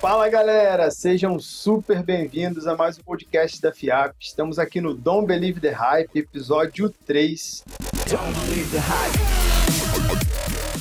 Fala galera, sejam super bem-vindos a mais um podcast da FIAP. Estamos aqui no Don't Believe the Hype, episódio 3.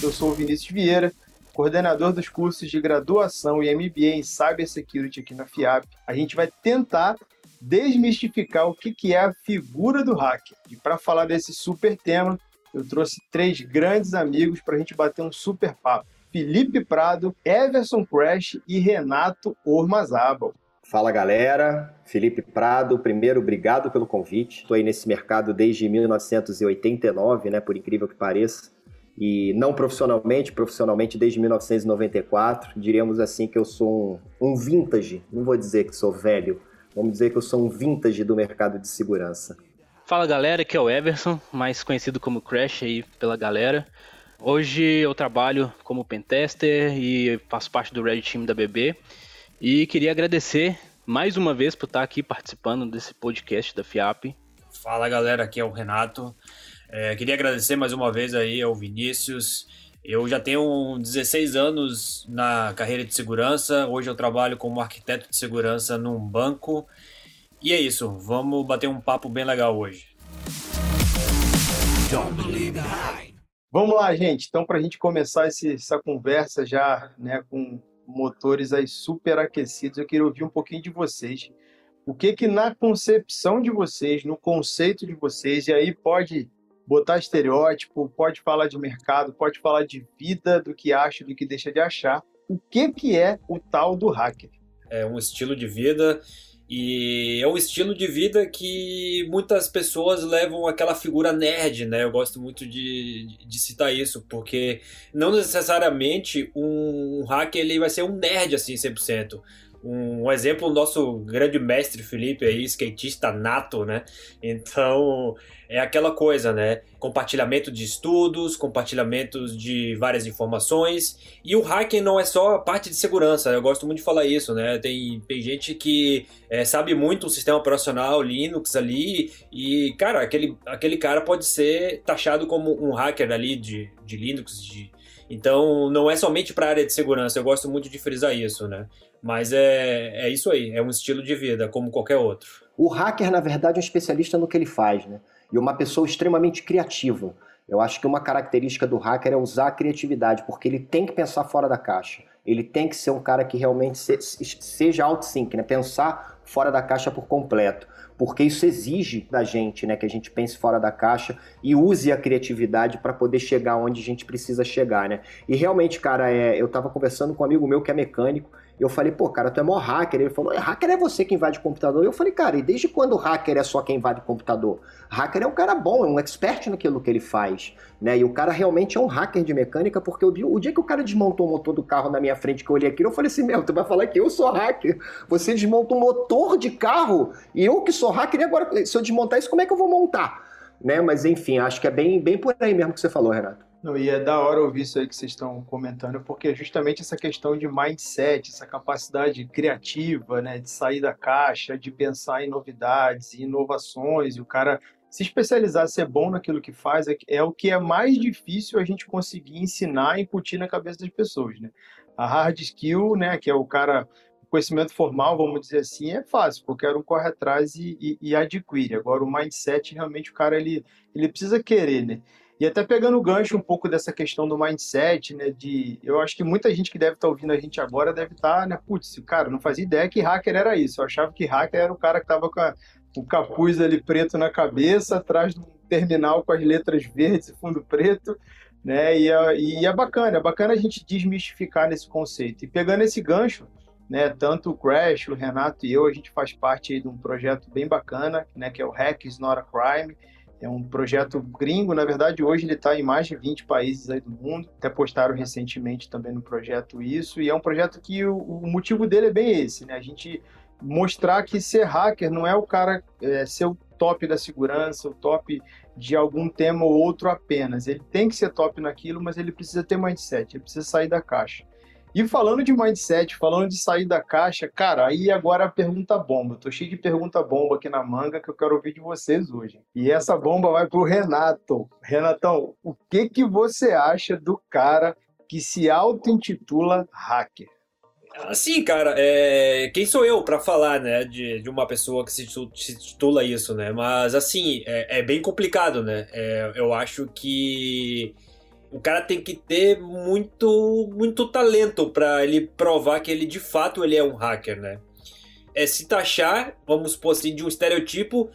Eu sou o Vinícius Vieira, coordenador dos cursos de graduação e MBA em Cybersecurity aqui na FIAP. A gente vai tentar desmistificar o que é a figura do hacker. E para falar desse super tema, eu trouxe três grandes amigos para a gente bater um super papo. Felipe Prado, Everson Crash e Renato Ormazabal. Fala galera, Felipe Prado, primeiro, obrigado pelo convite. Estou aí nesse mercado desde 1989, né, por incrível que pareça. E não profissionalmente, profissionalmente desde 1994. Diríamos assim que eu sou um, um vintage, não vou dizer que sou velho, vamos dizer que eu sou um vintage do mercado de segurança. Fala galera, aqui é o Everson, mais conhecido como Crash aí pela galera. Hoje eu trabalho como pentester e faço parte do Red Team da BB. E queria agradecer mais uma vez por estar aqui participando desse podcast da FIAP. Fala galera, aqui é o Renato. É, queria agradecer mais uma vez aí ao Vinícius. Eu já tenho 16 anos na carreira de segurança. Hoje eu trabalho como arquiteto de segurança num banco. E é isso, vamos bater um papo bem legal hoje. Vamos lá, gente. Então, para a gente começar esse, essa conversa já né, com motores aí super aquecidos, eu queria ouvir um pouquinho de vocês. O que que na concepção de vocês, no conceito de vocês, e aí pode botar estereótipo, pode falar de mercado, pode falar de vida, do que acha, do que deixa de achar. O que que é o tal do hacker? É um estilo de vida e é um estilo de vida que muitas pessoas levam aquela figura nerd, né? Eu gosto muito de, de citar isso, porque não necessariamente um hacker ele vai ser um nerd assim 100%. Um, exemplo, o nosso grande mestre Felipe aí, skatista nato, né? Então, é aquela coisa, né? Compartilhamento de estudos, compartilhamentos de várias informações. E o hacking não é só a parte de segurança, eu gosto muito de falar isso, né? Tem, tem gente que é, sabe muito o sistema operacional Linux ali, e, cara, aquele, aquele cara pode ser taxado como um hacker ali de, de Linux, de, então, não é somente para a área de segurança, eu gosto muito de frisar isso, né? Mas é, é isso aí, é um estilo de vida, como qualquer outro. O hacker, na verdade, é um especialista no que ele faz, né? E uma pessoa extremamente criativa. Eu acho que uma característica do hacker é usar a criatividade, porque ele tem que pensar fora da caixa. Ele tem que ser um cara que realmente seja outsync, né? Pensar fora da caixa por completo porque isso exige da gente, né, que a gente pense fora da caixa e use a criatividade para poder chegar onde a gente precisa chegar, né? E realmente, cara, é, eu estava conversando com um amigo meu que é mecânico eu falei, pô, cara, tu é mó hacker. Ele falou, hacker é você que invade o computador. Eu falei, cara, e desde quando o hacker é só quem invade o computador? Hacker é um cara bom, é um expert naquilo que ele faz, né? E o cara realmente é um hacker de mecânica, porque o, o dia que o cara desmontou o motor do carro na minha frente, que eu olhei aquilo, eu falei assim, meu, tu vai falar que eu sou hacker? Você desmonta um motor de carro e eu que sou hacker, e agora, se eu desmontar isso, como é que eu vou montar? Né? Mas enfim, acho que é bem, bem por aí mesmo que você falou, Renato. Não, e é da hora ouvir isso aí que vocês estão comentando, porque é justamente essa questão de mindset, essa capacidade criativa, né, de sair da caixa, de pensar em novidades e inovações, e o cara se especializar, ser bom naquilo que faz, é, é o que é mais difícil a gente conseguir ensinar e incutir na cabeça das pessoas, né? A hard skill, né, que é o cara conhecimento formal, vamos dizer assim, é fácil, porque um corre atrás e, e, e, adquire. Agora, o mindset, realmente, o cara ele, ele precisa querer, né? E até pegando o gancho um pouco dessa questão do mindset, né? De, eu acho que muita gente que deve estar tá ouvindo a gente agora deve estar, tá, né? Putz, cara, não fazia ideia que hacker era isso. Eu achava que hacker era o cara que estava com a, o capuz ali preto na cabeça, atrás de um terminal com as letras verdes e fundo preto, né? E, é, e é bacana, é bacana a gente desmistificar nesse conceito. E pegando esse gancho, né? Tanto o Crash, o Renato e eu, a gente faz parte de um projeto bem bacana, né? Que é o Hack is Not a Crime é um projeto gringo, na verdade, hoje ele está em mais de 20 países aí do mundo. Até postaram recentemente também no projeto isso. E é um projeto que o, o motivo dele é bem esse, né? A gente mostrar que ser hacker não é o cara é, ser o top da segurança, o top de algum tema ou outro apenas. Ele tem que ser top naquilo, mas ele precisa ter mindset, ele precisa sair da caixa. E falando de mindset, falando de sair da caixa, cara, aí agora a pergunta bomba. Eu tô cheio de pergunta bomba aqui na manga que eu quero ouvir de vocês hoje. E essa bomba vai pro Renato. Renatão, o que que você acha do cara que se auto-intitula hacker? Assim, cara, é... quem sou eu para falar, né, de, de uma pessoa que se, se titula isso, né? Mas, assim, é, é bem complicado, né? É, eu acho que o cara tem que ter muito, muito talento para ele provar que ele de fato ele é um hacker, né? É se taxar, vamos supor assim, de um estereotipo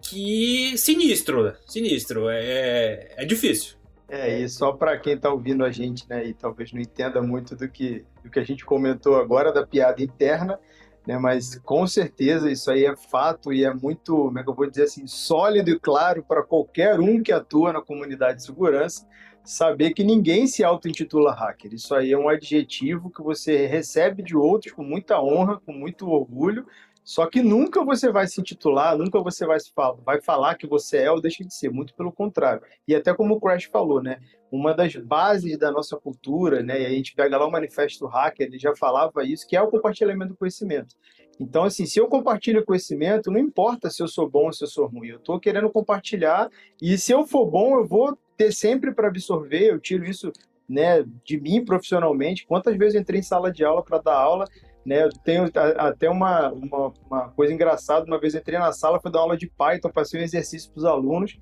que sinistro, né? Sinistro, é, é difícil. É, e só para quem está ouvindo a gente, né, e talvez não entenda muito do que, do que a gente comentou agora da piada interna, né, mas com certeza isso aí é fato e é muito, como é que eu vou dizer assim, sólido e claro para qualquer um que atua na comunidade de segurança, saber que ninguém se auto-intitula hacker. Isso aí é um adjetivo que você recebe de outros com muita honra, com muito orgulho, só que nunca você vai se intitular, nunca você vai, vai falar que você é ou deixa de ser, muito pelo contrário. E até como o Crash falou, né? Uma das bases da nossa cultura, né? E a gente pega lá o Manifesto Hacker, ele já falava isso, que é o compartilhamento do conhecimento. Então, assim, se eu compartilho conhecimento, não importa se eu sou bom ou se eu sou ruim, eu estou querendo compartilhar, e se eu for bom, eu vou ter sempre para absorver, eu tiro isso né, de mim profissionalmente. Quantas vezes eu entrei em sala de aula para dar aula né? Eu tenho até uma, uma, uma, coisa engraçada. Uma vez entrei na sala, fui dar aula de Python, passei um exercício para os alunos,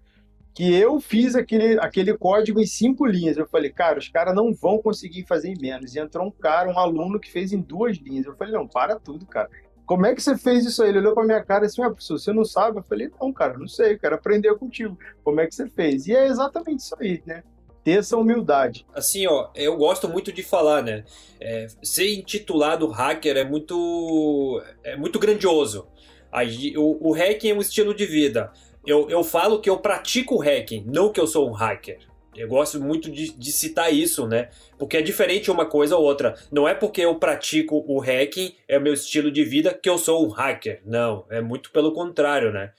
que eu fiz aquele, aquele código em cinco linhas. Eu falei, cara, os caras não vão conseguir fazer em menos. E entrou um cara, um aluno, que fez em duas linhas. Eu falei, não, para tudo, cara. Como é que você fez isso aí? Ele olhou para minha cara disse, ah, professor, você não sabe? Eu falei, não, cara, não sei, eu quero aprender contigo. Como é que você fez? E é exatamente isso aí, né? ter essa humildade. Assim, ó, eu gosto muito de falar, né? É, ser intitulado hacker é muito, é muito grandioso. O, o hacking é um estilo de vida. Eu, eu falo que eu pratico hacking, não que eu sou um hacker. Eu gosto muito de, de, citar isso, né? Porque é diferente uma coisa ou outra. Não é porque eu pratico o hacking, é o meu estilo de vida, que eu sou um hacker. Não, é muito pelo contrário, né?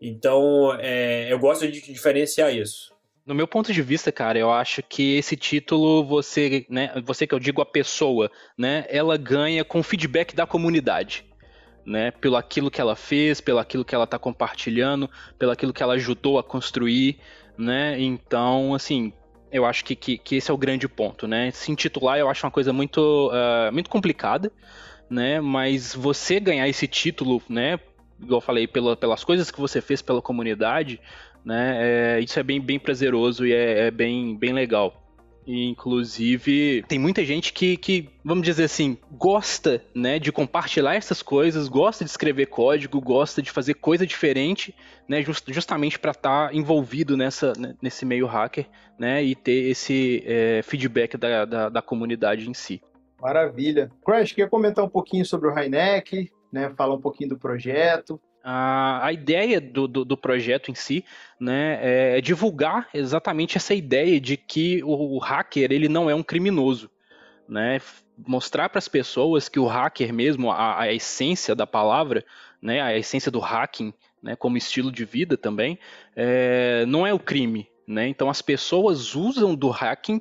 Então, é, eu gosto de diferenciar isso. No meu ponto de vista, cara, eu acho que esse título, você, né, você que eu digo a pessoa, né, ela ganha com feedback da comunidade. Né, pelo aquilo que ela fez, pelo aquilo que ela está compartilhando, pelo aquilo que ela ajudou a construir, né? Então, assim, eu acho que, que, que esse é o grande ponto, né? Se intitular eu acho uma coisa muito, uh, muito complicada, né? Mas você ganhar esse título, né? Igual eu falei, pela, pelas coisas que você fez pela comunidade, né? É, isso é bem, bem prazeroso e é, é bem, bem legal. Inclusive, tem muita gente que, que, vamos dizer assim, gosta né, de compartilhar essas coisas, gosta de escrever código, gosta de fazer coisa diferente, né, just, justamente para estar tá envolvido nessa, né, nesse meio hacker né, e ter esse é, feedback da, da, da, comunidade em si. Maravilha. Crash, quer comentar um pouquinho sobre o Heineck, né, falar um pouquinho do projeto? A, ideia do, do, do, projeto em si né, é divulgar exatamente essa ideia de que o, o hacker ele não é um criminoso. Né, mostrar para as pessoas que o hacker mesmo, a, a, essência da palavra, né, a essência do hacking, né, como estilo de vida também, é, não é o crime. Né? Então as pessoas usam do hacking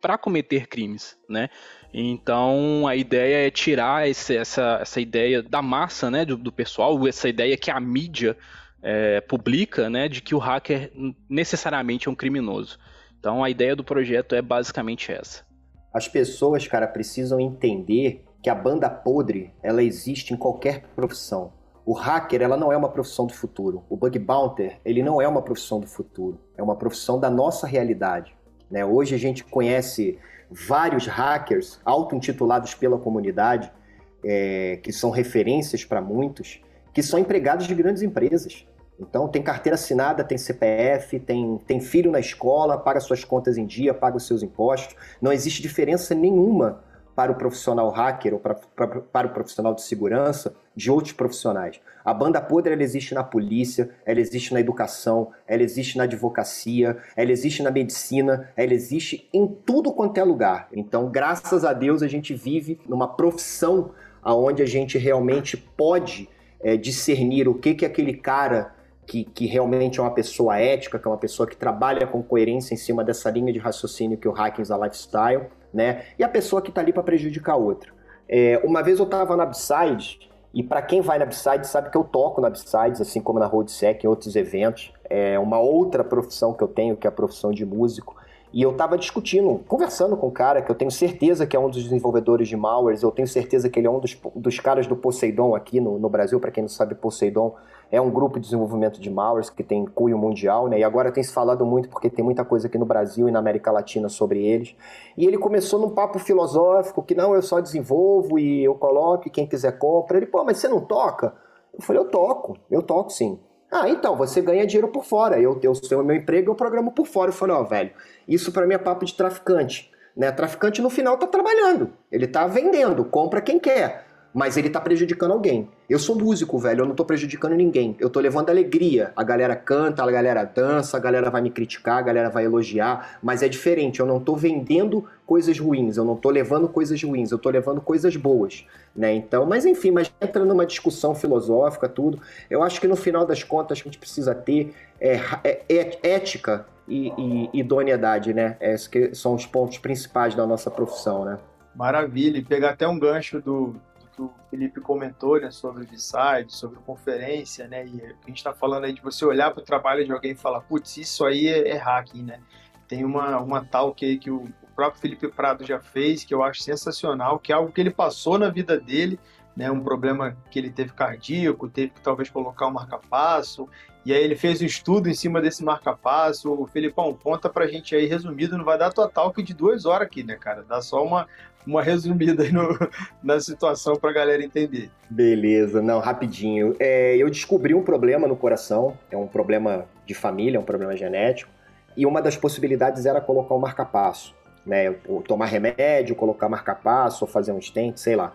para cometer crimes, né? Então a ideia é tirar esse, essa, essa ideia da massa, né, do, do pessoal, essa ideia que a mídia é, publica, né, de que o hacker necessariamente é um criminoso. Então a ideia do projeto é basicamente essa. As pessoas, cara, precisam entender que a banda podre ela existe em qualquer profissão. O hacker ela não é uma profissão do futuro. O bug bounter ele não é uma profissão do futuro. É uma profissão da nossa realidade. Né? Hoje a gente conhece vários hackers auto-intitulados pela comunidade, é, que são referências para muitos, que são empregados de grandes empresas. Então, tem carteira assinada, tem CPF, tem, tem filho na escola, paga suas contas em dia, paga os seus impostos. Não existe diferença nenhuma para o profissional hacker ou para, para, para o profissional de segurança de outros profissionais. A banda podre ela existe na polícia, ela existe na educação, ela existe na advocacia, ela existe na medicina, ela existe em tudo quanto é lugar. Então, graças a Deus, a gente vive numa profissão onde a gente realmente pode é, discernir o que, que aquele cara que, que, realmente é uma pessoa ética, que é uma pessoa que trabalha com coerência em cima dessa linha de raciocínio que o Hackings a Lifestyle, né? E a pessoa que está ali para prejudicar outra. É, uma vez eu estava na Upside, e para quem vai na Upside sabe que eu toco na Upsides, assim como na Roadsec, em outros eventos. É uma outra profissão que eu tenho, que é a profissão de músico. E eu estava discutindo, conversando com um cara que eu tenho certeza que é um dos desenvolvedores de malwares, eu tenho certeza que ele é um dos, dos caras do Poseidon aqui no, no Brasil, para quem não sabe, Poseidon é um grupo de desenvolvimento de malwares que tem cunho mundial, né? E agora tem se falado muito porque tem muita coisa aqui no Brasil e na América Latina sobre eles. E ele começou num papo filosófico que não, eu só desenvolvo e eu coloco e quem quiser compra. Ele, pô, mas você não toca? Eu falei, eu toco, eu toco sim. Ah, então, você ganha dinheiro por fora. Eu, tenho meu emprego, eu programo por fora. Eu falei, ó, oh, velho, isso para mim é papo de traficante. Né? Traficante no final tá trabalhando. Ele tá vendendo, compra quem quer mas ele tá prejudicando alguém. Eu sou músico, velho, eu não tô prejudicando ninguém. Eu tô levando alegria. A galera canta, a galera dança, a galera vai me criticar, a galera vai elogiar, mas é diferente. Eu não tô vendendo coisas ruins, eu não tô levando coisas ruins, eu tô levando coisas boas, né? Então, mas enfim, mas entra numa discussão filosófica, tudo. Eu acho que no final das contas a gente precisa ter é, é, é, ética e, e idoneidade, né? Esses que são os pontos principais da nossa profissão, né? Maravilha, e pegar até um gancho do, que o Felipe comentou, né, sobre o V-Side, sobre conferência, né, e a gente está falando aí de você olhar para o trabalho de alguém e falar, putz, isso aí é, é hacking, né? Tem uma, uma tal que, que o próprio Felipe Prado já fez, que eu acho sensacional, que é algo que ele passou na vida dele, né, um problema que ele teve cardíaco, teve que talvez colocar um marca-passo, e aí ele fez um estudo em cima desse marca-passo. O Felipão, conta pra gente aí, resumido, não vai dar total que de duas horas aqui, né, cara? Dá só uma, uma resumida aí no, na situação pra galera entender. Beleza, não, rapidinho. É, eu descobri um problema no coração, é um problema de família, é um problema genético, e uma das possibilidades era colocar o um marca-passo, né? Tomar remédio, colocar marca-passo, ou fazer um stent, sei lá.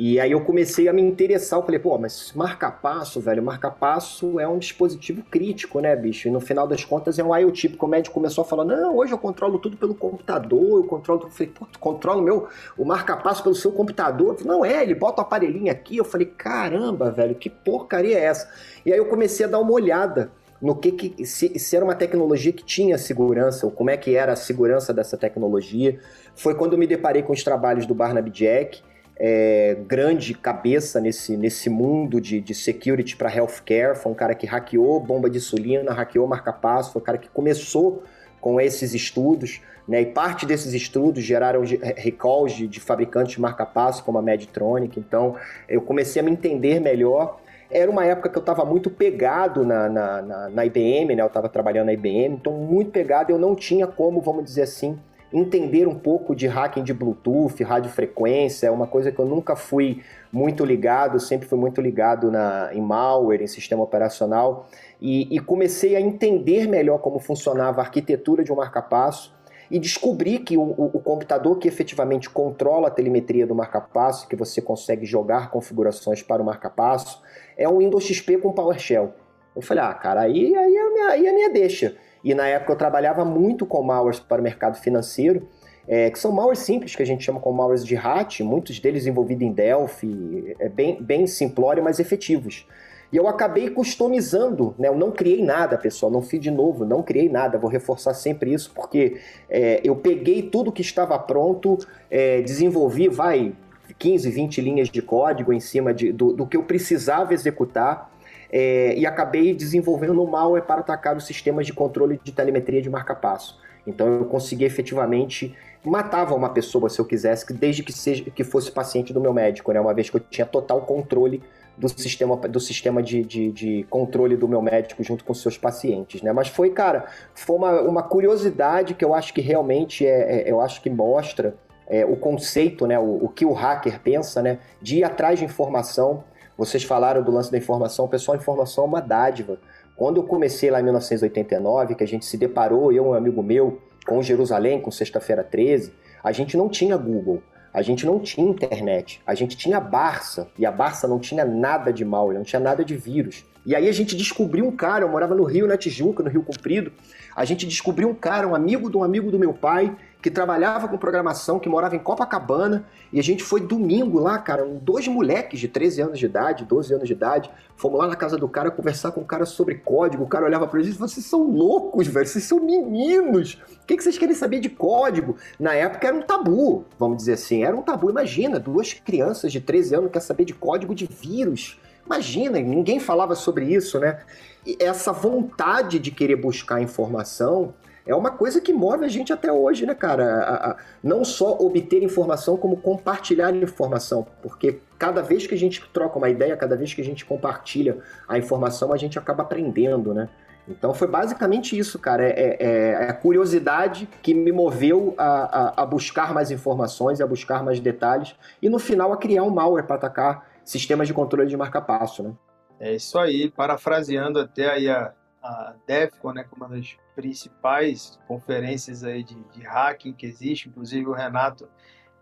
E aí eu comecei a me interessar, eu falei, pô, mas marca-passo, velho, marca-passo é um dispositivo crítico, né, bicho? E no final das contas é um IoT, porque o médico começou a falar, não, hoje eu controlo tudo pelo computador, eu controlo. Eu falei, pô, tu controla o meu, o marca-passo pelo seu computador? Falei, não é, ele bota o aparelhinho aqui. Eu falei, caramba, velho, que porcaria é essa? E aí eu comecei a dar uma olhada no que, que se, se, era uma tecnologia que tinha segurança, ou como é que era a segurança dessa tecnologia. Foi quando eu me deparei com os trabalhos do Barnaby Jack, é, grande cabeça nesse, nesse mundo de, de security para healthcare. Foi um cara que hackeou bomba de insulina, hackeou marca-passo, foi um cara que começou com esses estudos, né? E parte desses estudos geraram recalls de, de fabricantes de marca-passo, como a Medtronic. Então, eu comecei a me entender melhor. Era uma época que eu estava muito pegado na, na, na, na IBM, né? Eu estava trabalhando na IBM, então muito pegado. Eu não tinha como, vamos dizer assim, entender um pouco de hacking de Bluetooth, radiofrequência, é uma coisa que eu nunca fui muito ligado, sempre fui muito ligado na, em malware, em sistema operacional, e, e comecei a entender melhor como funcionava a arquitetura de um marca-passo e descobri que o, o, computador que efetivamente controla a telemetria do marca-passo, que você consegue jogar configurações para o marca-passo, é um Windows XP com PowerShell. Eu falei, ah, cara, aí, aí, é, minha, aí é a minha deixa. E na época eu trabalhava muito com malwares para o mercado financeiro, é, que são malwares simples, que a gente chama como malwares de RAT, muitos deles envolvidos em Delphi, é bem, bem simplório, mas efetivos. E eu acabei customizando, né? Eu não criei nada, pessoal, não fiz de novo, não criei nada, vou reforçar sempre isso, porque é, eu peguei tudo que estava pronto, é, desenvolvi, vai, 15, 20 linhas de código em cima de, do, do que eu precisava executar, é, e acabei desenvolvendo um malware para atacar os sistemas de controle de telemetria de marca-passo. Então eu consegui efetivamente matava uma pessoa se eu quisesse, desde que seja que fosse paciente do meu médico, né? Uma vez que eu tinha total controle do sistema, do sistema de, de, de, controle do meu médico junto com seus pacientes, né? Mas foi, cara, foi uma, uma curiosidade que eu acho que realmente é, é eu acho que mostra é, o conceito, né? O, o que o hacker pensa, né? De ir atrás de informação vocês falaram do lance da informação. Pessoal, a informação é uma dádiva. Quando eu comecei lá em 1989, que a gente se deparou, eu e um amigo meu, com Jerusalém, com Sexta-feira 13, a gente não tinha Google, a gente não tinha internet, a gente tinha Barça, e a Barça não tinha nada de mal, não tinha nada de vírus. E aí a gente descobriu um cara, eu morava no Rio, na Tijuca, no Rio Comprido, a gente descobriu um cara, um amigo de um amigo do meu pai, que trabalhava com programação, que morava em Copacabana, e a gente foi domingo lá, cara, dois moleques de 13 anos de idade, 12 anos de idade, fomos lá na casa do cara conversar com o cara sobre código, o cara olhava pra gente e falou, vocês são loucos, velho, vocês são meninos, o que, que vocês querem saber de código? Na época era um tabu, vamos dizer assim, era um tabu, imagina, duas crianças de 13 anos querem saber de código de vírus, imagina, ninguém falava sobre isso, né? E essa vontade de querer buscar informação é uma coisa que move a gente até hoje, né, cara? A, a, não só obter informação, como compartilhar informação, porque cada vez que a gente troca uma ideia, cada vez que a gente compartilha a informação, a gente acaba aprendendo, né? Então foi basicamente isso, cara. É, é, é a curiosidade que me moveu a, a, a, buscar mais informações, a buscar mais detalhes e no final a criar um malware para atacar sistemas de controle de marca-passo, né? É isso aí, parafraseando até aí a, a DEFCON, né, como uma das principais conferências aí de, de hacking que existe, inclusive o Renato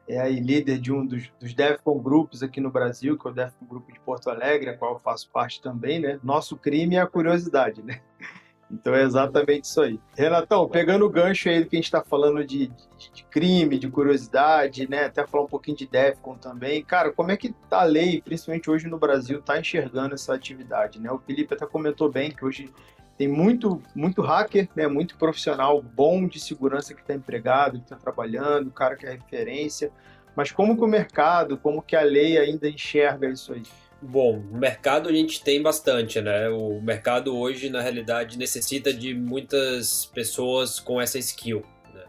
é aí líder de um dos, dos DEFCON grupos aqui no Brasil, que é o DEFCON Grupo de Porto Alegre, a qual eu faço parte também, né? Nosso crime é a curiosidade, né? Então é exatamente isso aí. Renatão, pegando o gancho aí do que a gente está falando de, de, de, crime, de curiosidade, né? Até falar um pouquinho de DEFCON também. Cara, como é que tá a lei, principalmente hoje no Brasil, tá enxergando essa atividade, né? O Felipe até comentou bem que hoje tem muito, muito hacker, né? Muito profissional bom de segurança que está empregado, que está trabalhando, o cara que é referência. Mas como que o mercado, como que a lei ainda enxerga isso aí? Bom, mercado a gente tem bastante, né? O mercado hoje, na realidade, necessita de muitas pessoas com essa skill. Né?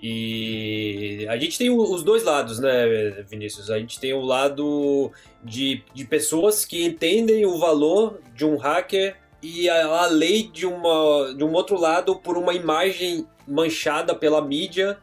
E a gente tem os dois lados, né, Vinícius? A gente tem o lado de, de pessoas que entendem o valor de um hacker e a, lei de, uma, de um outro lado por uma imagem manchada pela mídia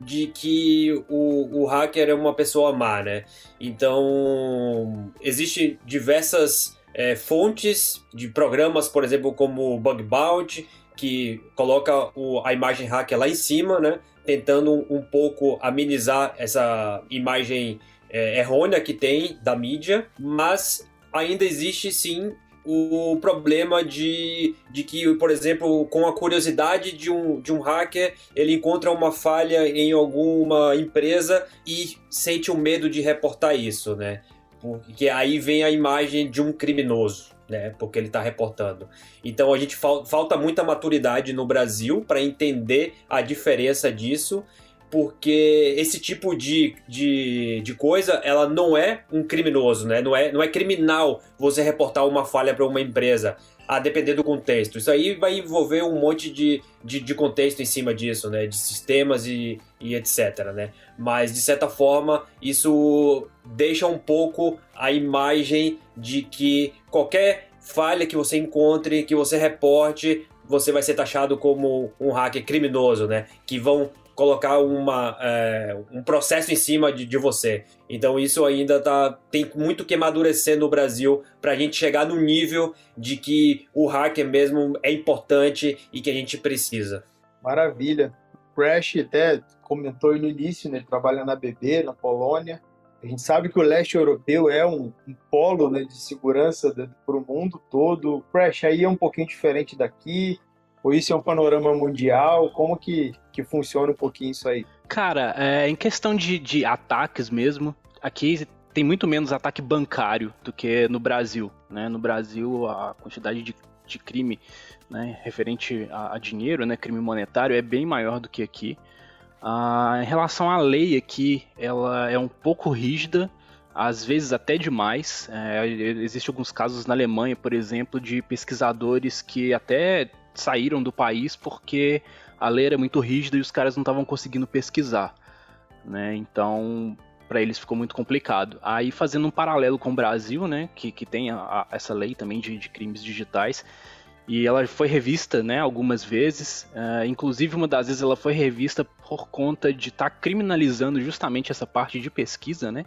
de que o, o hacker é uma pessoa má, né? Então, existem diversas é, fontes de programas, por exemplo, como o Bug Bounty, que coloca o, a imagem hacker lá em cima, né? Tentando um, um pouco amenizar essa imagem é, errônea que tem da mídia, mas ainda existe sim o problema de, de que, por exemplo, com a curiosidade de um, de um hacker, ele encontra uma falha em alguma empresa e sente o medo de reportar isso, né? Porque aí vem a imagem de um criminoso. Né, porque ele está reportando. Então a gente fal falta muita maturidade no Brasil para entender a diferença disso porque esse tipo de, de, de coisa, ela não é um criminoso, né? Não é, não é criminal você reportar uma falha para uma empresa, a depender do contexto. Isso aí vai envolver um monte de, de, de, contexto em cima disso, né? De sistemas e, e etc, né? Mas, de certa forma, isso deixa um pouco a imagem de que qualquer falha que você encontre, que você reporte, você vai ser taxado como um hacker criminoso, né? Que vão colocar uma, é, um processo em cima de, de você. Então isso ainda tá, tem muito que amadurecer no Brasil para a gente chegar no nível de que o hacker mesmo é importante e que a gente precisa. Maravilha. Crash até comentou no início, né? Ele trabalha na BB, na Polônia. A gente sabe que o leste europeu é um, um polo né, de segurança para o mundo todo. O Crash aí é um pouquinho diferente daqui. Ou isso é um panorama mundial? Como que, que funciona um pouquinho isso aí? Cara, é, em questão de, de ataques mesmo, aqui tem muito menos ataque bancário do que no Brasil. Né? No Brasil, a quantidade de, de crime né, referente a, a, dinheiro, né, crime monetário, é bem maior do que aqui. Ah, em relação à lei aqui, ela é um pouco rígida, às vezes até demais. É, Existem alguns casos na Alemanha, por exemplo, de pesquisadores que até saíram do país porque a lei era muito rígida e os caras não estavam conseguindo pesquisar, né? Então, para eles ficou muito complicado. Aí, fazendo um paralelo com o Brasil, né, que, que tem a, a, essa lei também de, de, crimes digitais, e ela foi revista, né, algumas vezes, uh, inclusive uma das vezes ela foi revista por conta de estar tá criminalizando justamente essa parte de pesquisa, né,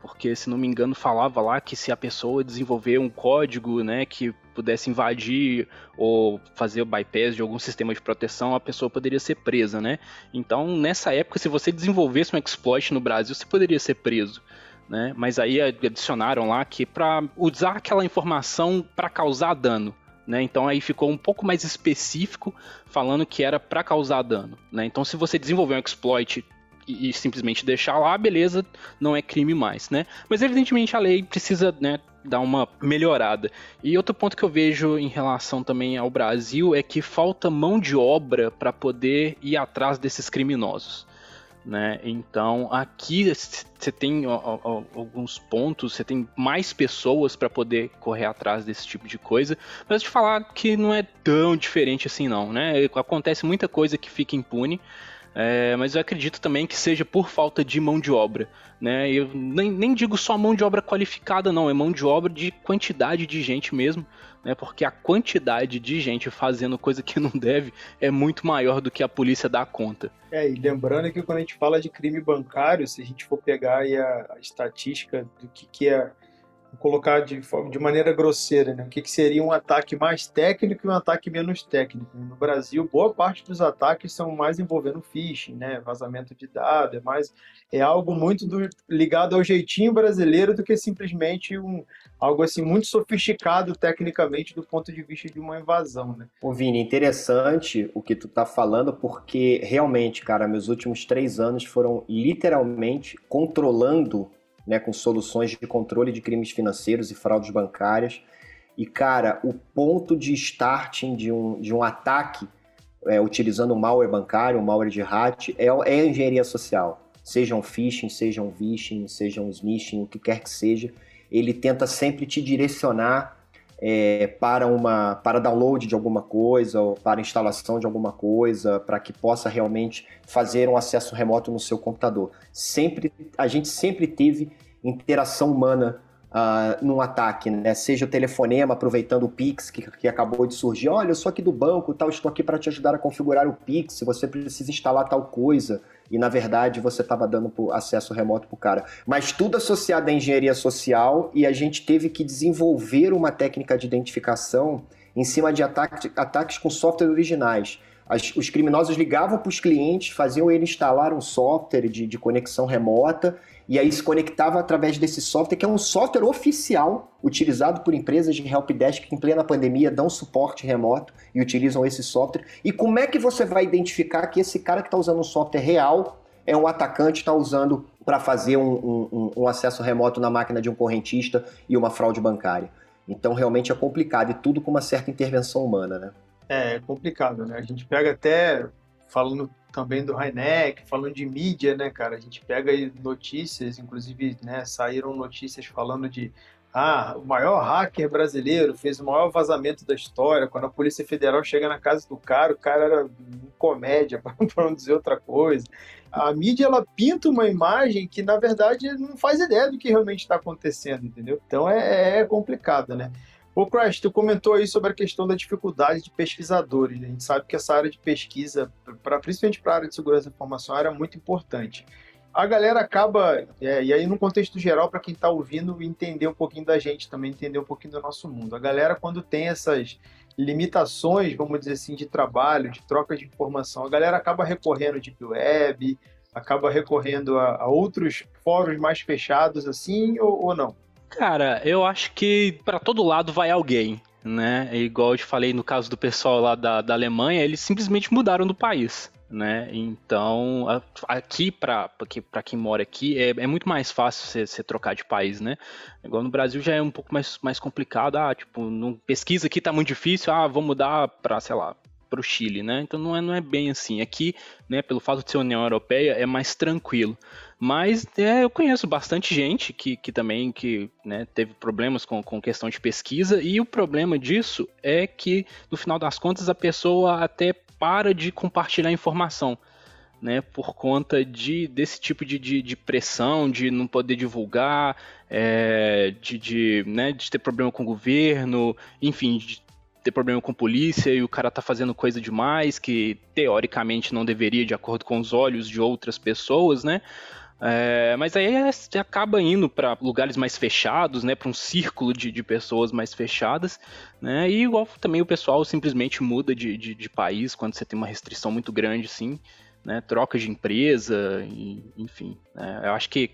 porque se não me engano falava lá que se a pessoa desenvolver um código, né, que pudesse invadir ou fazer o bypass de algum sistema de proteção, a pessoa poderia ser presa, né? Então, nessa época, se você desenvolvesse um exploit no Brasil, você poderia ser preso. Né? Mas aí adicionaram lá que para usar aquela informação para causar dano. Né? Então aí ficou um pouco mais específico, falando que era para causar dano. Né? Então se você desenvolver um exploit e, e, simplesmente deixar lá, beleza, não é crime mais, né? Mas evidentemente a lei precisa, né, dar uma melhorada. E outro ponto que eu vejo em relação também ao Brasil é que falta mão de obra para poder ir atrás desses criminosos. Né? Então aqui você tem ó, ó, alguns pontos, você tem mais pessoas para poder correr atrás desse tipo de coisa, mas te falar que não é tão diferente assim não, né? Acontece muita coisa que fica impune. É, mas eu acredito também que seja por falta de mão de obra. Né? Eu nem, nem digo só mão de obra qualificada, não, é mão de obra de quantidade de gente mesmo. Né? Porque a quantidade de gente fazendo coisa que não deve é muito maior do que a polícia dá conta. É, e lembrando que quando a gente fala de crime bancário, se a gente for pegar a, a estatística do que, que é colocar de, de maneira grosseira, né? o que, que, seria um ataque mais técnico e um ataque menos técnico. No Brasil, boa parte dos ataques são mais envolvendo phishing, né? vazamento de dados, é, mais, é algo muito do, ligado ao jeitinho brasileiro do que simplesmente um, algo assim muito sofisticado tecnicamente do ponto de vista de uma invasão. Né? Ô Vini, interessante o que tu tá falando, porque realmente, cara, meus últimos três anos foram literalmente controlando né, com soluções de controle de crimes financeiros e fraudes bancárias. E, cara, o ponto de starting de um, de um ataque é, utilizando malware bancário, malware de hat, é, é engenharia social. Sejam phishing, sejam vishing, sejam smishing, o que quer que seja, ele tenta sempre te direcionar é, para uma para download de alguma coisa ou para instalação de alguma coisa para que possa realmente fazer um acesso remoto no seu computador. Sempre a gente sempre teve interação humana uh, num ataque, né? Seja o telefonema aproveitando o Pix que, que acabou de surgir. Olha, eu sou aqui do banco, tal, estou aqui para te ajudar a configurar o Pix. Você precisa instalar tal coisa e na verdade você estava dando acesso remoto para o cara. Mas tudo associado à engenharia social e a gente teve que desenvolver uma técnica de identificação em cima de ataques, ataques com software originais. As, os criminosos ligavam para os clientes, faziam ele instalar um software de, de conexão remota e aí se conectava através desse software, que é um software oficial utilizado por empresas de helpdesk que em plena pandemia dão suporte remoto e utilizam esse software. E como é que você vai identificar que esse cara que está usando um software real é um atacante está usando para fazer um, um, um, acesso remoto na máquina de um correntista e uma fraude bancária? Então realmente é complicado e tudo com uma certa intervenção humana, né? É, é complicado, né? A gente pega até falando também do Heineck, falando de mídia, né, cara? A gente pega notícias, inclusive, né, saíram notícias falando de ah, o maior hacker brasileiro fez o maior vazamento da história. Quando a Polícia Federal chega na casa do cara, o cara era comédia, para não dizer outra coisa. A mídia ela pinta uma imagem que, na verdade, não faz ideia do que realmente está acontecendo, entendeu? Então é, é complicado, né? Ô, Crash, tu comentou aí sobre a questão da dificuldade de pesquisadores. A gente sabe que essa área de pesquisa, pra, principalmente para a área de segurança da informação, era muito importante. A galera acaba, é, e aí no contexto geral, para quem está ouvindo, entender um pouquinho da gente também, entender um pouquinho do nosso mundo. A galera, quando tem essas limitações, vamos dizer assim, de trabalho, de troca de informação, a galera acaba recorrendo de web, acaba recorrendo a, a outros fóruns mais fechados, assim, ou, ou não? Cara, eu acho que para todo lado vai alguém, né? Igual eu te falei no caso do pessoal lá da, da Alemanha, eles simplesmente mudaram do país. Né? Então, aqui, para quem mora aqui, é, é, muito mais fácil você trocar de país, né? Igual no Brasil já é um pouco mais, mais complicado. Ah, tipo, não, pesquisa aqui tá muito difícil, ah, vou mudar para, sei lá, para o Chile, né? Então não é, não é bem assim. Aqui, né, pelo fato de ser União Europeia, é mais tranquilo. Mas é, eu conheço bastante gente que, que também que, né, teve problemas com, com questão de pesquisa, e o problema disso é que, no final das contas, a pessoa até para de compartilhar informação. Né, por conta de, desse tipo de, de, de pressão, de não poder divulgar, é, de, de, né, de ter problema com o governo, enfim, de ter problema com polícia e o cara tá fazendo coisa demais que teoricamente não deveria, de acordo com os olhos de outras pessoas, né? É, mas aí você acaba indo para lugares mais fechados, né, para um círculo de, de, pessoas mais fechadas, né, e igual também o pessoal simplesmente muda de, de, de país quando você tem uma restrição muito grande, assim, né, troca de empresa, e, enfim. Né, eu acho que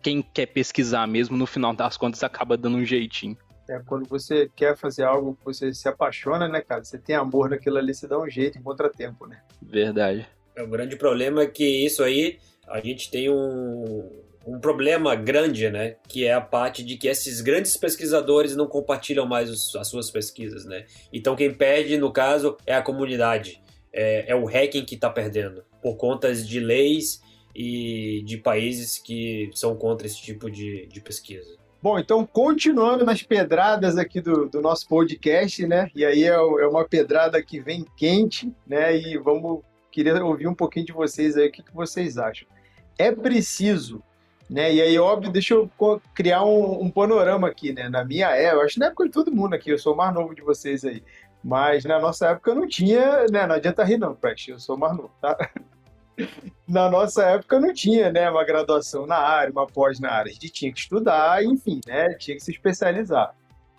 quem quer pesquisar mesmo, no final das contas, acaba dando um jeitinho. É, quando você quer fazer algo que você se apaixona, né, cara? Você tem amor naquilo ali, você dá um jeito, encontra tempo, né? Verdade. É, o grande problema é que isso aí, a gente tem um, um problema grande, né? Que é a parte de que esses grandes pesquisadores não compartilham mais os, as suas pesquisas, né? Então quem perde, no caso, é a comunidade. É, é o hacking que está perdendo. Por conta de leis e de países que são contra esse tipo de, de pesquisa. Bom, então continuando nas pedradas aqui do, do nosso podcast, né? E aí é, é, uma pedrada que vem quente, né? E vamos queria ouvir um pouquinho de vocês aí, o que, que vocês acham. É preciso, né? E aí, óbvio, deixa eu criar um, um panorama aqui, né? Na minha época, acho na época de todo mundo aqui, eu sou o mais novo de vocês aí. Mas na nossa época não tinha, né? Não adianta rir, não, Peste, eu sou mais novo, tá? na nossa época não tinha, né, uma graduação na área, uma pós na área. A gente tinha que estudar, enfim, né, tinha que se especializar.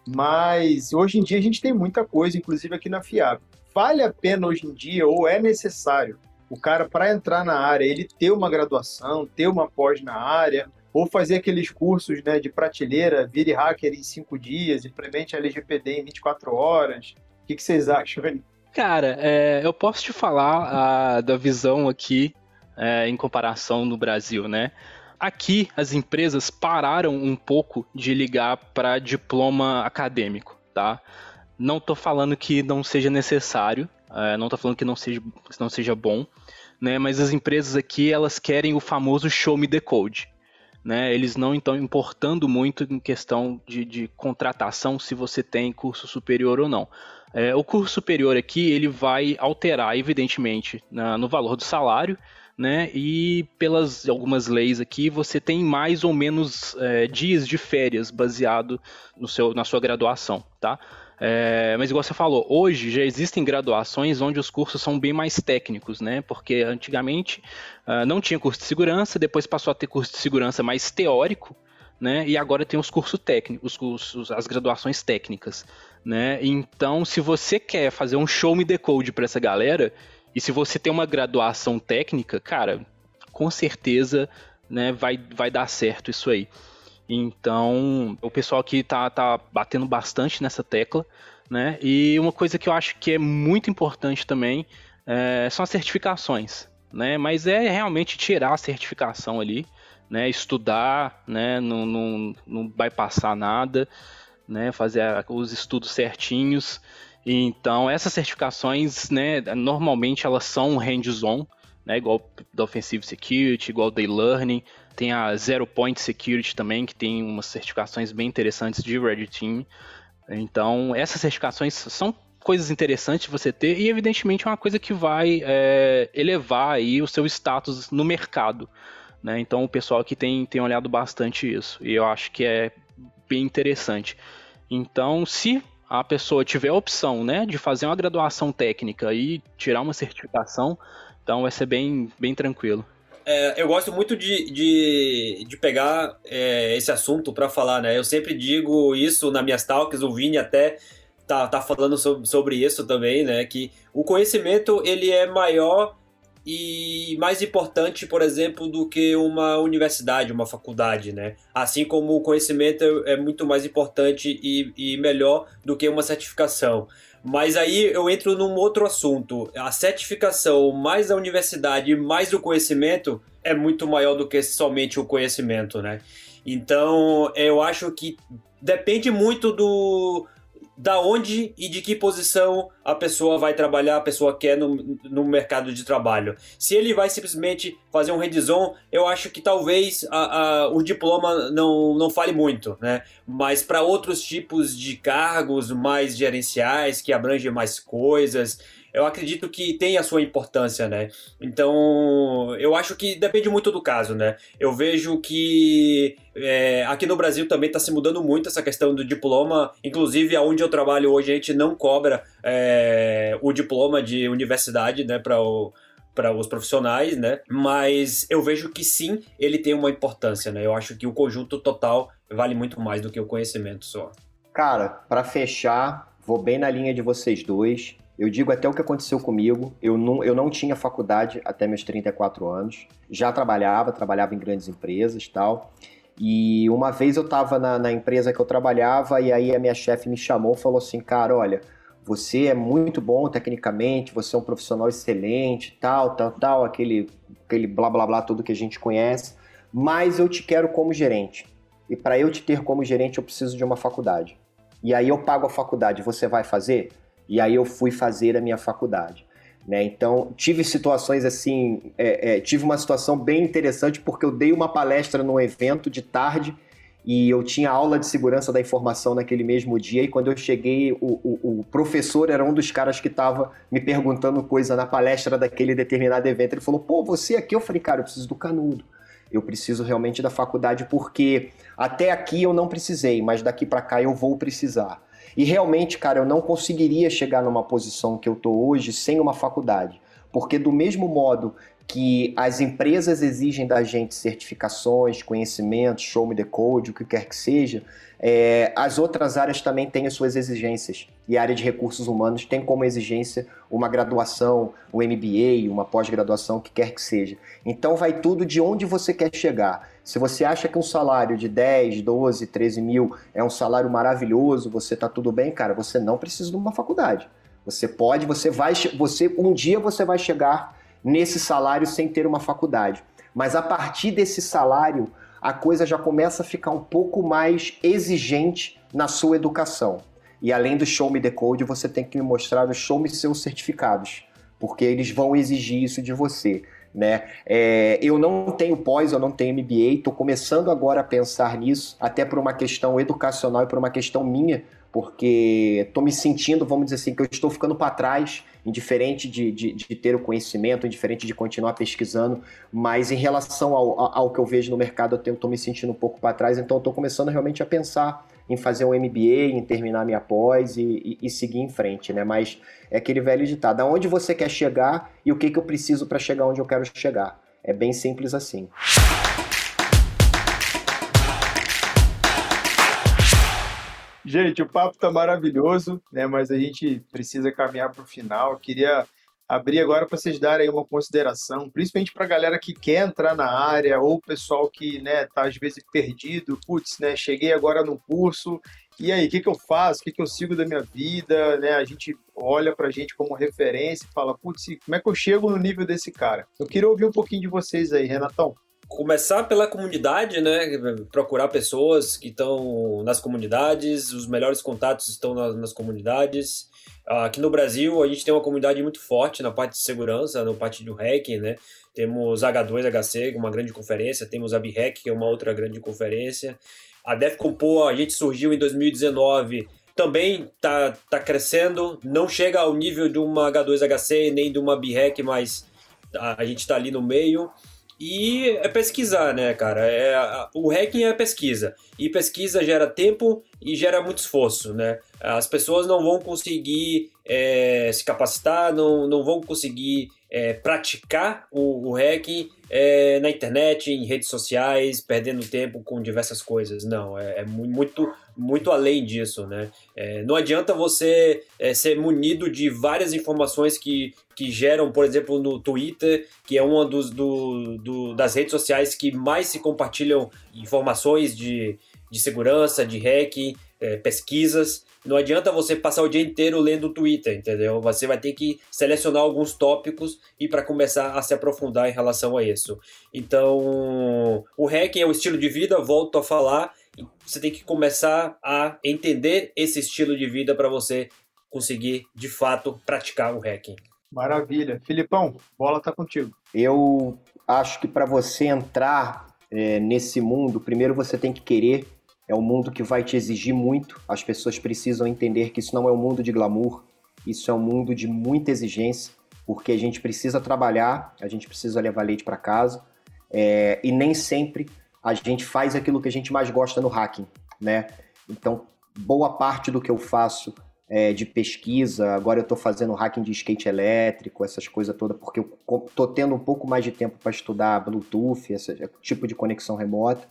Mas hoje em dia a gente tem muita coisa, inclusive aqui na FIAB. Vale a pena hoje em dia, ou é necessário, o cara, para entrar na área, ele ter uma graduação, ter uma pós na área, ou fazer aqueles cursos né, de prateleira, vire hacker em cinco dias, implemente LGPD em 24 horas. O que, que vocês acham, velho? Cara, é, eu posso te falar a, da visão aqui é, em comparação no Brasil, né? Aqui as empresas pararam um pouco de ligar para diploma acadêmico, tá? Não estou falando que não seja necessário, é, não estou falando que não seja, que não seja bom, né? Mas as empresas aqui elas querem o famoso show me the code. Né, eles não estão importando muito em questão de, de, contratação se você tem curso superior ou não. É, o curso superior aqui ele vai alterar, evidentemente, na, no valor do salário, né? E pelas algumas leis aqui, você tem mais ou menos é, dias de férias baseado no seu, na sua graduação, tá? É, mas igual você falou, hoje já existem graduações onde os cursos são bem mais técnicos, né? Porque antigamente uh, não tinha curso de segurança, depois passou a ter curso de segurança mais teórico, né? E agora tem os cursos técnicos, os cursos, as graduações técnicas né? Então, se você quer fazer um show me decode para essa galera, e se você tem uma graduação técnica, cara, com certeza, né, vai, vai dar certo isso aí. Então, o pessoal aqui tá, tá batendo bastante nessa tecla, né? E uma coisa que eu acho que é muito importante também é, são as certificações, né? Mas é realmente tirar a certificação ali, né? Estudar, né? Não, não, não vai passar nada né, fazer os estudos certinhos. Então, essas certificações, né, normalmente elas são hands-on, né, igual da Offensive Security, igual da Learning. Tem a Zero Point Security também, que tem umas certificações bem interessantes de Red Team. Então, essas certificações são coisas interessantes de você ter e, evidentemente, é uma coisa que vai é, elevar aí o seu status no mercado. Né? Então, o pessoal aqui tem, tem olhado bastante isso e eu acho que é bem interessante. Então, se a pessoa tiver a opção né, de fazer uma graduação técnica e tirar uma certificação, então vai ser bem, bem tranquilo. É, eu gosto muito de, de, de pegar é, esse assunto para falar, né? Eu sempre digo isso nas minhas talks, o Vini até tá, tá falando sobre, sobre isso também, né? Que o conhecimento ele é maior e mais importante, por exemplo, do que uma universidade, uma faculdade, né? Assim como o conhecimento é muito mais importante e, e melhor do que uma certificação. Mas aí eu entro num outro assunto. A certificação mais a universidade mais o conhecimento é muito maior do que somente o conhecimento, né? Então eu acho que depende muito do, da onde e de que posição a pessoa vai trabalhar, a pessoa quer no, no mercado de trabalho. Se ele vai simplesmente fazer um redison, eu acho que talvez a, a, o diploma não, não fale muito, né? Mas para outros tipos de cargos mais gerenciais, que abrangem mais coisas, eu acredito que tem a sua importância, né? Então, eu acho que depende muito do caso, né? Eu vejo que é, aqui no Brasil também está se mudando muito essa questão do diploma. Inclusive, aonde eu trabalho hoje, a gente não cobra é, o diploma de universidade, né, para os profissionais, né? Mas eu vejo que sim, ele tem uma importância, né? Eu acho que o conjunto total vale muito mais do que o conhecimento só. Cara, para fechar, vou bem na linha de vocês dois. Eu digo até o que aconteceu comigo. Eu não, eu não tinha faculdade até meus 34 anos. Já trabalhava, trabalhava em grandes empresas tal. E uma vez eu estava na, na, empresa que eu trabalhava e aí a minha chefe me chamou e falou assim, cara, olha, você é muito bom tecnicamente, você é um profissional excelente, tal, tal, tal, aquele, aquele blá blá blá tudo que a gente conhece, mas eu te quero como gerente. E para eu te ter como gerente eu preciso de uma faculdade. E aí eu pago a faculdade, você vai fazer? E aí eu fui fazer a minha faculdade. Né? Então, tive situações assim, é, é, tive uma situação bem interessante porque eu dei uma palestra num evento de tarde e eu tinha aula de segurança da informação naquele mesmo dia e quando eu cheguei, o, o, o professor era um dos caras que estava me perguntando coisa na palestra daquele determinado evento. Ele falou, pô, você aqui? Eu falei, cara, eu preciso do canudo. Eu preciso realmente da faculdade porque até aqui eu não precisei, mas daqui para cá eu vou precisar. E realmente, cara, eu não conseguiria chegar numa posição que eu tô hoje sem uma faculdade. Porque do mesmo modo que as empresas exigem da gente certificações, conhecimentos, show me the code, o que quer que seja, é, as outras áreas também têm as suas exigências. E a área de recursos humanos tem como exigência uma graduação, um MBA, uma pós-graduação, o que quer que seja. Então vai tudo de onde você quer chegar. Se você acha que um salário de 10, 12, 13 mil é um salário maravilhoso, você está tudo bem, cara, você não precisa de uma faculdade. Você pode, você vai, você um dia você vai chegar nesse salário sem ter uma faculdade. Mas a partir desse salário, a coisa já começa a ficar um pouco mais exigente na sua educação. E além do Show Me the Code, você tem que me mostrar os Show Me seus certificados, porque eles vão exigir isso de você. Né? É, eu não tenho pós, eu não tenho MBA, estou começando agora a pensar nisso, até por uma questão educacional e por uma questão minha, porque estou me sentindo, vamos dizer assim, que eu estou ficando para trás, indiferente de, de, de, ter o conhecimento, indiferente de continuar pesquisando, mas em relação ao, ao que eu vejo no mercado, eu estou me sentindo um pouco para trás, então estou começando realmente a pensar em fazer um MBA, em terminar minha pós e, e, e, seguir em frente, né? Mas é aquele velho ditado, aonde você quer chegar e o que, que eu preciso para chegar onde eu quero chegar. É bem simples assim. Gente, o papo tá maravilhoso, né? Mas a gente precisa caminhar para o final. Eu queria abrir agora para vocês darem uma consideração, principalmente para a galera que quer entrar na área ou o pessoal que, né, tá às vezes perdido. Putz, né? Cheguei agora no curso e aí, o que, que eu faço? O que, que eu sigo da minha vida? Né? A gente olha para a gente como referência e fala, putz, como é que eu chego no nível desse cara? Eu queria ouvir um pouquinho de vocês aí, Renatão começar pela comunidade, né? Procurar pessoas que estão nas comunidades, os melhores contatos estão nas, nas, comunidades. Aqui no Brasil, a gente tem uma comunidade muito forte na parte de segurança, na parte do hacking, né? Temos H2HC, uma grande conferência, temos a BHAck, que é uma outra grande conferência. A DEFCON PO, a gente surgiu em 2019, também tá, tá crescendo, não chega ao nível de uma H2HC nem de uma BHAck, mas a gente está ali no meio. E é pesquisar, né, cara? É, o hacking é pesquisa. E pesquisa gera tempo e gera muito esforço, né? As pessoas não vão conseguir é, se capacitar, não, não vão conseguir é, praticar o, o hacking é, na internet, em redes sociais, perdendo tempo com diversas coisas. Não, é, é muito, muito além disso, né? É, não adianta você é, ser munido de várias informações que, que geram, por exemplo, no Twitter, que é uma dos, do, do, das redes sociais que mais se compartilham informações de, de segurança, de hacking, é, pesquisas. Não adianta você passar o dia inteiro lendo o Twitter, entendeu? Você vai ter que selecionar alguns tópicos e para começar a se aprofundar em relação a isso. Então, o hacking é o estilo de vida, volto a falar. Você tem que começar a entender esse estilo de vida para você conseguir de fato praticar o hacking. Maravilha. Filipão, bola tá contigo. Eu acho que para você entrar é, nesse mundo, primeiro você tem que querer é um mundo que vai te exigir muito. As pessoas precisam entender que isso não é um mundo de glamour, isso é um mundo de muita exigência, porque a gente precisa trabalhar, a gente precisa levar leite para casa, é, e nem sempre a gente faz aquilo que a gente mais gosta no hacking, né? Então, boa parte do que eu faço é, de pesquisa, agora eu estou fazendo hacking de skate elétrico, essas coisas todas, porque eu estou tendo um pouco mais de tempo para estudar Bluetooth, esse tipo de conexão remota.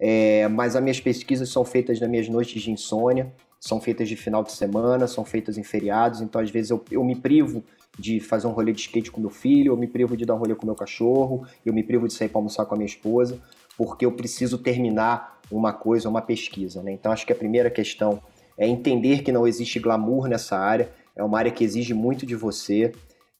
É, mas as minhas pesquisas são feitas nas minhas noites de insônia, são feitas de final de semana, são feitas em feriados, então às vezes eu, eu me privo de fazer um rolê de skate com meu filho, eu me privo de dar um rolê com meu cachorro, eu me privo de sair para almoçar com a minha esposa, porque eu preciso terminar uma coisa, uma pesquisa. Né? Então acho que a primeira questão é entender que não existe glamour nessa área, é uma área que exige muito de você,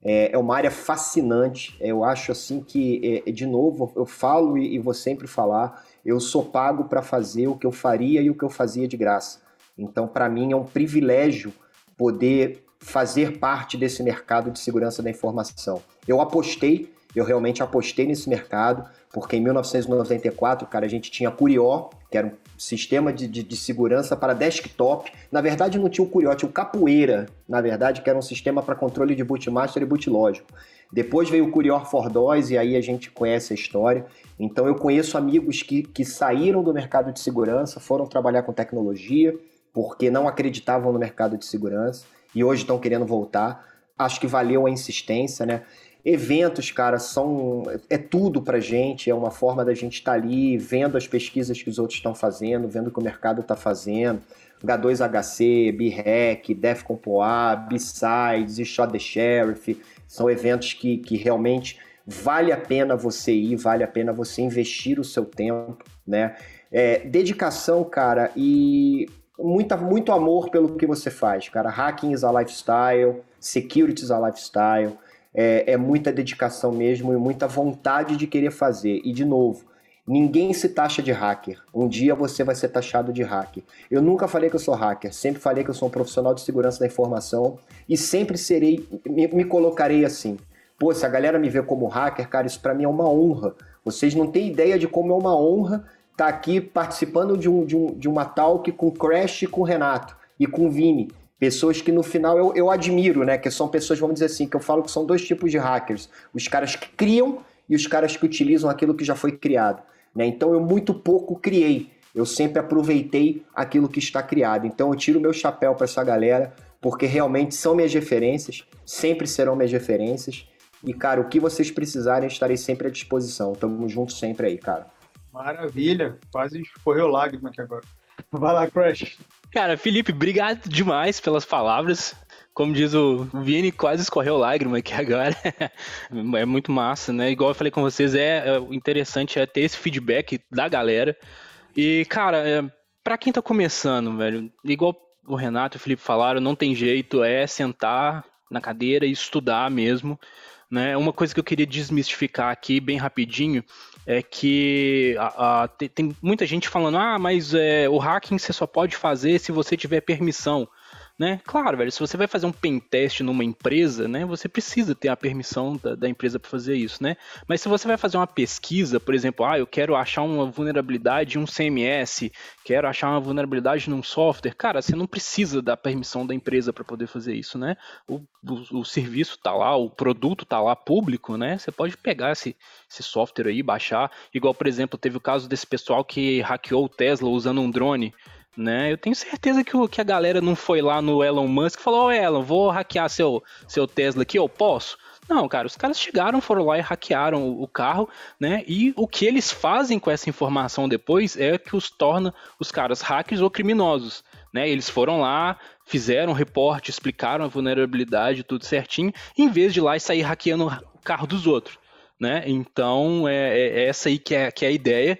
é, é uma área fascinante. Eu acho assim que, é, de novo, eu falo e vou sempre falar, eu sou pago para fazer o que eu faria e o que eu fazia de graça. Então, para mim, é um privilégio poder fazer parte desse mercado de segurança da informação. Eu apostei, eu realmente apostei nesse mercado, porque em 1994, cara, a gente tinha Curió, que era um sistema de, de, de, segurança para desktop. Na verdade, não tinha o Curió, tinha o Capoeira, na verdade, que era um sistema para controle de bootmaster e bootlógico. Depois veio o Curió for DOS e aí a gente conhece a história. Então eu conheço amigos que, que saíram do mercado de segurança, foram trabalhar com tecnologia, porque não acreditavam no mercado de segurança e hoje estão querendo voltar. Acho que valeu a insistência, né? Eventos, cara, são é tudo pra gente, é uma forma da gente estar tá ali vendo as pesquisas que os outros estão fazendo, vendo o que o mercado está fazendo. H2HC, B-Hack, Defcon Poa, B-Sides, e Shot the Sheriff, são eventos que, que realmente vale a pena você ir, vale a pena você investir o seu tempo, né? É, dedicação, cara, e muita, muito amor pelo que você faz, cara. Hacking is a lifestyle, security is a lifestyle. É, é, muita dedicação mesmo e muita vontade de querer fazer. E, de novo, ninguém se taxa de hacker. Um dia você vai ser taxado de hacker. Eu nunca falei que eu sou hacker, sempre falei que eu sou um profissional de segurança da informação e sempre serei, me, me colocarei assim. Pô, se a galera me vê como hacker, cara, isso para mim é uma honra. Vocês não têm ideia de como é uma honra estar tá aqui participando de, um, de, um, de uma talk com o Crash com o Renato e com o Vini. Pessoas que no final eu, eu admiro, né? Que são pessoas, vamos dizer assim, que eu falo que são dois tipos de hackers: os caras que criam e os caras que utilizam aquilo que já foi criado. Né? Então eu muito pouco criei, eu sempre aproveitei aquilo que está criado. Então eu tiro meu chapéu para essa galera, porque realmente são minhas referências, sempre serão minhas referências. E, cara, o que vocês precisarem, estarei sempre à disposição. Tamo junto sempre aí, cara. Maravilha, quase escorreu lágrima aqui agora. Vai lá, Crash. Cara, Felipe, obrigado demais pelas palavras. Como diz o Vini, quase escorreu lágrima aqui agora. é muito massa, né? Igual eu falei com vocês, é, é interessante é ter esse feedback da galera. E, cara, é, para quem tá começando, velho, igual o Renato e o Felipe falaram, não tem jeito, é sentar na cadeira e estudar mesmo. Né? Uma coisa que eu queria desmistificar aqui, bem rapidinho, é que a, a, tem, tem, muita gente falando, ah, mas é, o hacking você só pode fazer se você tiver permissão. Né? Claro, velho, se você vai fazer um pen test numa empresa, né, você precisa ter a permissão da, da empresa para fazer isso, né? Mas se você vai fazer uma pesquisa, por exemplo, ah, eu quero achar uma vulnerabilidade em um CMS, quero achar uma vulnerabilidade num software, cara, você não precisa da permissão da empresa para poder fazer isso, né? O, o, o, serviço tá lá, o produto tá lá público, né? Você pode pegar esse, esse software aí, baixar, igual, por exemplo, teve o caso desse pessoal que hackeou o Tesla usando um drone né? Eu tenho certeza que, o, que a galera não foi lá no Elon Musk e falou: Ô oh, Elon, vou hackear seu, seu Tesla aqui, eu posso? Não, cara, os caras chegaram, foram lá e hackearam o, carro, né? E o que eles fazem com essa informação depois é que os torna os caras hackers ou criminosos, né? Eles foram lá, fizeram um reporte, explicaram a vulnerabilidade, tudo certinho, em vez de lá e sair hackeando o carro dos outros, né? Então é, é essa aí que é, que é a ideia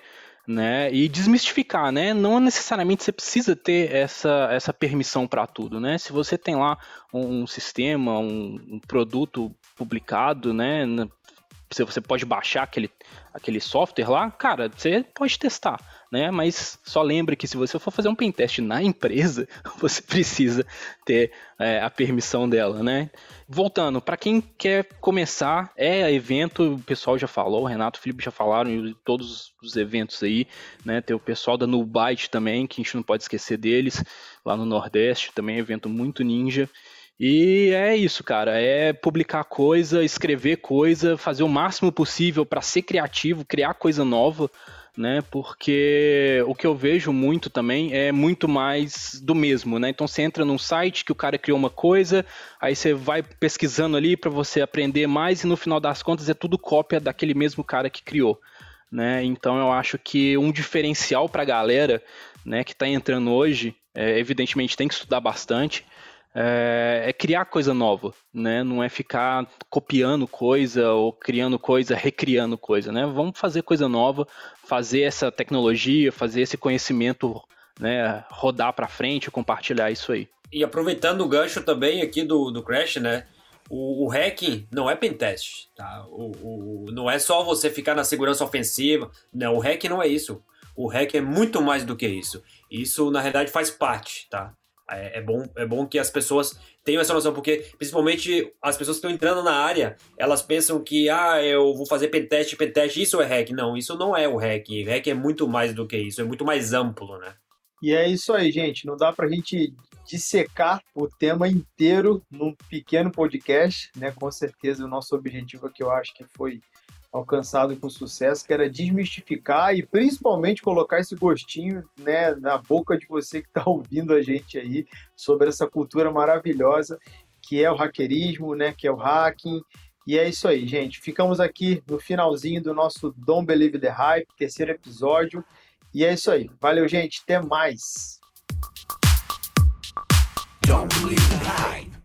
né? E desmistificar, né? Não necessariamente você precisa ter essa, essa permissão para tudo, né? Se você tem lá um, um sistema, um, um, produto publicado, né? Se você pode baixar aquele, aquele software lá, cara, você pode testar, né? Mas só lembre que se você for fazer um pentest na empresa, você precisa ter é, a permissão dela, né? Voltando, para quem quer começar, é evento, o pessoal já falou, o Renato e o Felipe já falaram em todos os eventos aí, né? Tem o pessoal da Nubyte também, que a gente não pode esquecer deles, lá no Nordeste, também é evento muito ninja. E é isso, cara. É publicar coisa, escrever coisa, fazer o máximo possível para ser criativo, criar coisa nova, né? Porque o que eu vejo muito também é muito mais do mesmo, né? Então você entra num site que o cara criou uma coisa, aí você vai pesquisando ali para você aprender mais e no final das contas é tudo cópia daquele mesmo cara que criou. Né? Então eu acho que um diferencial para a galera né, que está entrando hoje, é, evidentemente tem que estudar bastante, é, é, criar coisa nova, né? Não é ficar copiando coisa ou criando coisa, recriando coisa, né? Vamos fazer coisa nova, fazer essa tecnologia, fazer esse conhecimento, né? Rodar para frente, compartilhar isso aí. E aproveitando o gancho também aqui do, do Crash, né? O, o hacking não é pentest, tá? O, o, não é só você ficar na segurança ofensiva. Não, o hack não é isso. O hack é muito mais do que isso. Isso, na realidade, faz parte, tá? É, é, bom, é bom que as pessoas tenham essa noção, porque principalmente as pessoas que estão entrando na área, elas pensam que, ah, eu vou fazer pentest, pentest, isso é hack. Não, isso não é o hack. Hack é muito mais do que isso, é muito mais amplo, né? E é isso aí, gente. Não dá pra gente dissecar o tema inteiro num pequeno podcast, né? Com certeza o nosso objetivo aqui eu acho que foi alcançado com sucesso, que era desmistificar e principalmente colocar esse gostinho né, na boca de você que está ouvindo a gente aí sobre essa cultura maravilhosa que é o hackerismo, né, que é o hacking. E é isso aí, gente. Ficamos aqui no finalzinho do nosso Don't Believe the Hype, terceiro episódio. E é isso aí. Valeu, gente. Até mais. Don't believe the hype.